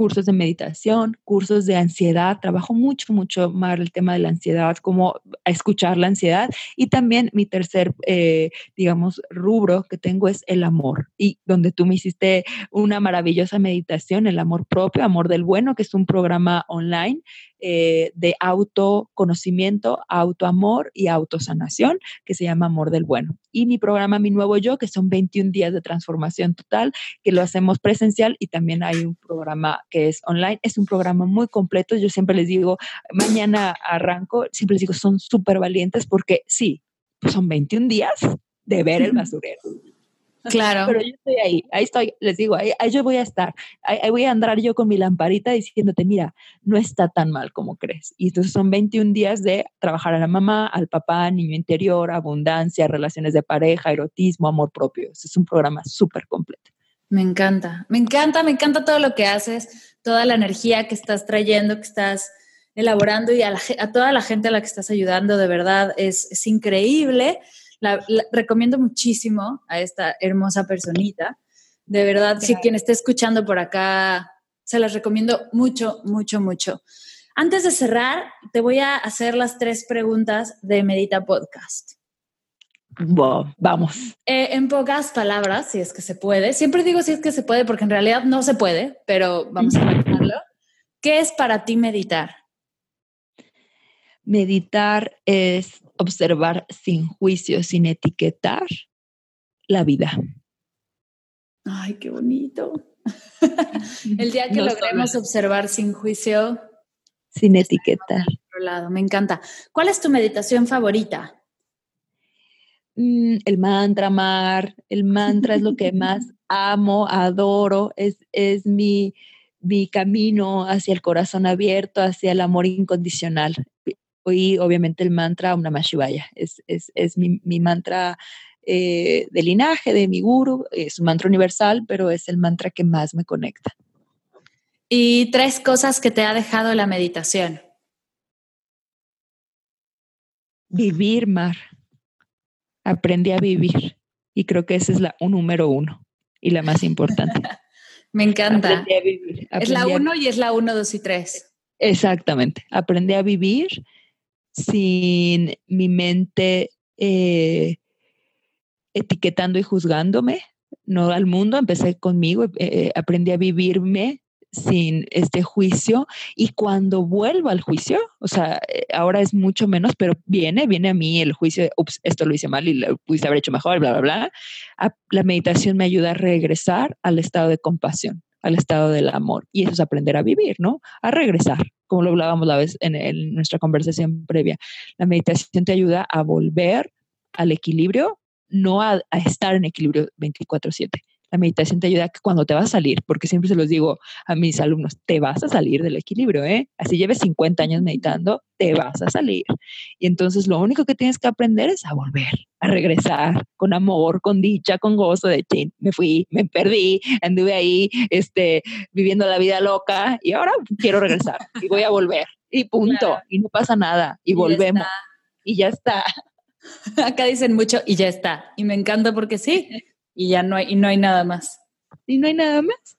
cursos de meditación, cursos de ansiedad. Trabajo mucho, mucho más el tema de la ansiedad, cómo escuchar la ansiedad. Y también mi tercer, eh, digamos, rubro que tengo es el amor. Y donde tú me hiciste una maravillosa meditación, el amor propio, amor del bueno, que es un programa online eh, de autoconocimiento, autoamor y autosanación, que se llama Amor del Bueno. Y mi programa Mi Nuevo Yo, que son 21 días de transformación total, que lo hacemos presencial y también hay un programa que es online. Es un programa muy completo. Yo siempre les digo, mañana arranco, siempre les digo, son súper valientes porque sí, pues son 21 días de ver el basurero. Claro. Pero yo estoy ahí, ahí estoy, les digo, ahí, yo voy a estar, ahí, voy a andar yo con mi lamparita diciéndote, mira, no está tan mal como crees. Y entonces son 21 días de trabajar a la mamá, al papá, niño interior, abundancia, relaciones de pareja, erotismo, amor propio. es un programa súper completo. Me encanta, me encanta, me encanta todo lo que haces, toda la energía que estás trayendo, que estás elaborando y a, toda la gente a la que estás ayudando, de verdad, es, es increíble la, recomiendo muchísimo a esta hermosa personita. De verdad, si quien esté escuchando por acá, se las recomiendo mucho, mucho, mucho. Antes de cerrar, te voy a hacer las tres preguntas de Medita Podcast. vamos. Eh, en pocas palabras, si es que se puede. Siempre digo si es que se puede, porque en realidad no se puede, pero vamos a imaginarlo. ¿Qué es para ti meditar? Meditar es observar sin juicio, sin etiquetar la vida. Ay, qué bonito. <laughs> El día que logremos observar sin juicio. Sin etiquetar. Lado. Me encanta. ¿Cuál es tu meditación favorita? Mm, el mantra, Mar. El mantra es lo que <laughs> más amo, adoro. Es, es mi, mi camino hacia el corazón abierto, hacia el amor incondicional y obviamente el mantra Om Namah Shivaya. Es, es, es mi, mi, mantra eh, de linaje, de mi guru. Es un mantra universal, pero es el mantra que más me conecta. Y tres cosas que te ha dejado la meditación. Vivir, Mar. Aprendí a vivir. Y creo que esa es la un número uno y la más importante. <laughs> me encanta. Aprendí a vivir. es la uno y es la uno, dos y tres. Exactamente. Aprendí a vivir sin mi mente eh, etiquetando y juzgándome, no al mundo, empecé conmigo, eh, eh, aprendí a vivirme sin este juicio y cuando vuelvo al juicio, o sea, ahora es mucho menos, pero viene, viene a mí el juicio, ups, esto lo hice mal y lo pudiste haber hecho mejor, bla, bla, bla. la meditación me ayuda a regresar al estado de compasión, al estado del amor y eso es aprender a vivir, ¿no? A regresar como lo hablábamos la vez en, nuestra conversación previa. La meditación te ayuda a volver al equilibrio, no a, estar en equilibrio 24/7. La meditación te ayuda a que cuando te vas a salir, porque siempre se los digo a mis alumnos, te vas a salir del equilibrio, ¿eh? Así lleves 50 años meditando, te vas a salir. Y entonces lo único que tienes que aprender es a volver, a regresar con amor, con dicha, con gozo de, chin, me fui, me perdí, anduve ahí, este, viviendo la vida loca y ahora quiero regresar y voy a volver y punto. Y no pasa nada y, volvemos y ya está. <laughs> Acá dicen mucho y ya está. Y me encanta porque sí, y ya no hay, y no hay nada más. ¿Y no hay nada más?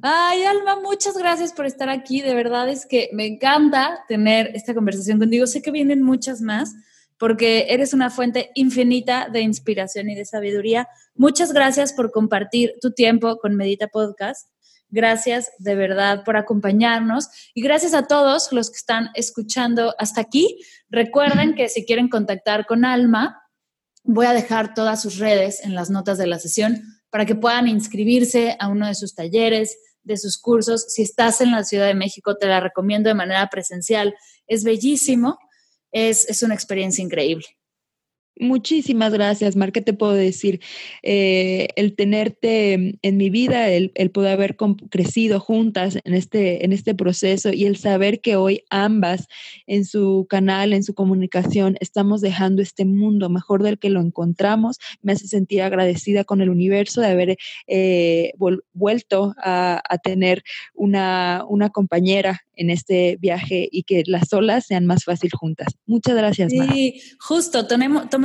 Ay, Alma, muchas gracias por estar aquí. De verdad es que me encanta tener esta conversación contigo. Sé que vienen muchas más porque eres una fuente infinita de inspiración y de sabiduría. Muchas gracias por compartir tu tiempo con Medita Podcast. Gracias de verdad por acompañarnos y gracias a todos los que están escuchando hasta aquí. Recuerden que si quieren contactar con Alma, Voy a dejar todas sus redes en las notas de la sesión para que puedan inscribirse a uno de sus talleres, de sus cursos. Si estás en la Ciudad de México, te la recomiendo de manera presencial. Es bellísimo, es, es una experiencia increíble. Muchísimas gracias, Mar. ¿Qué te puedo decir? Eh, el tenerte en mi vida, el, poder haber crecido juntas en este, en este proceso y el saber que hoy ambas en su canal, en su comunicación, estamos dejando este mundo mejor del que lo encontramos, me hace sentir agradecida con el universo de haber eh, vuelto a, tener una, una compañera en este viaje y que las olas sean más fácil juntas. Muchas gracias. Sí, justo,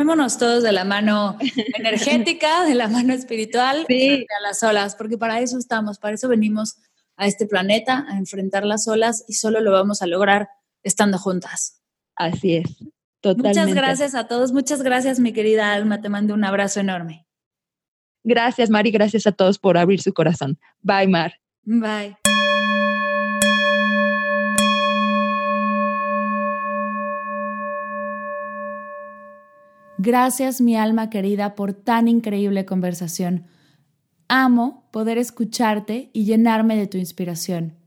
tomémonos todos de la mano <laughs> energética, de la mano espiritual, a las olas, porque para eso estamos, para eso venimos a este planeta, a enfrentar las olas y solo lo vamos a lograr estando juntas. Así es, totalmente. Muchas gracias a todos, muchas gracias mi querida Alma, te mando un abrazo enorme. Gracias Mari, gracias a todos por abrir su corazón. Bye Mar. Bye. Gracias, mi alma querida, por tan increíble conversación. Amo poder escucharte y llenarme de tu inspiración.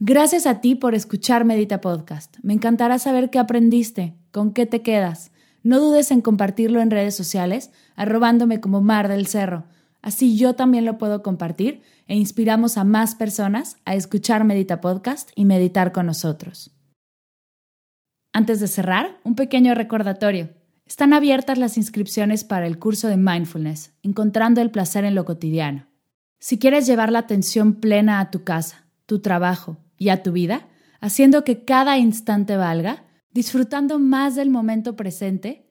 Gracias a ti por escuchar Medita Podcast. Me encantará saber qué aprendiste, con qué te quedas. No dudes en compartirlo en redes sociales, arrobándome como Mar del Cerro. Así yo también lo puedo compartir e inspiramos a más personas a escuchar Medita Podcast y meditar con nosotros. Antes de cerrar, un pequeño recordatorio. Están abiertas las inscripciones para el curso de mindfulness, encontrando el placer en lo cotidiano. Si quieres llevar la atención plena a tu casa, tu trabajo y a tu vida, haciendo que cada instante valga, disfrutando más del momento presente,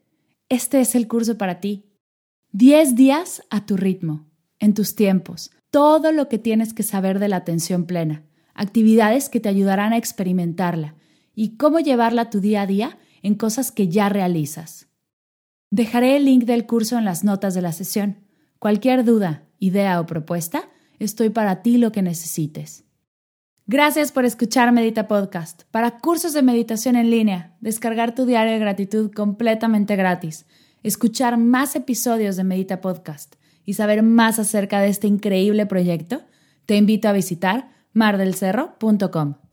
este es el curso para ti. Diez días a tu ritmo, en tus tiempos, todo lo que tienes que saber de la atención plena, actividades que te ayudarán a experimentarla y cómo llevarla a tu día a día en cosas que ya realizas. Dejaré el link del curso en las notas de la sesión. Cualquier duda, idea o propuesta, estoy para ti lo que necesites. Gracias por escuchar Medita Podcast. Para cursos de meditación en línea, descargar tu diario de gratitud completamente gratis, escuchar más episodios de Medita Podcast y saber más acerca de este increíble proyecto, te invito a visitar mardelcerro.com.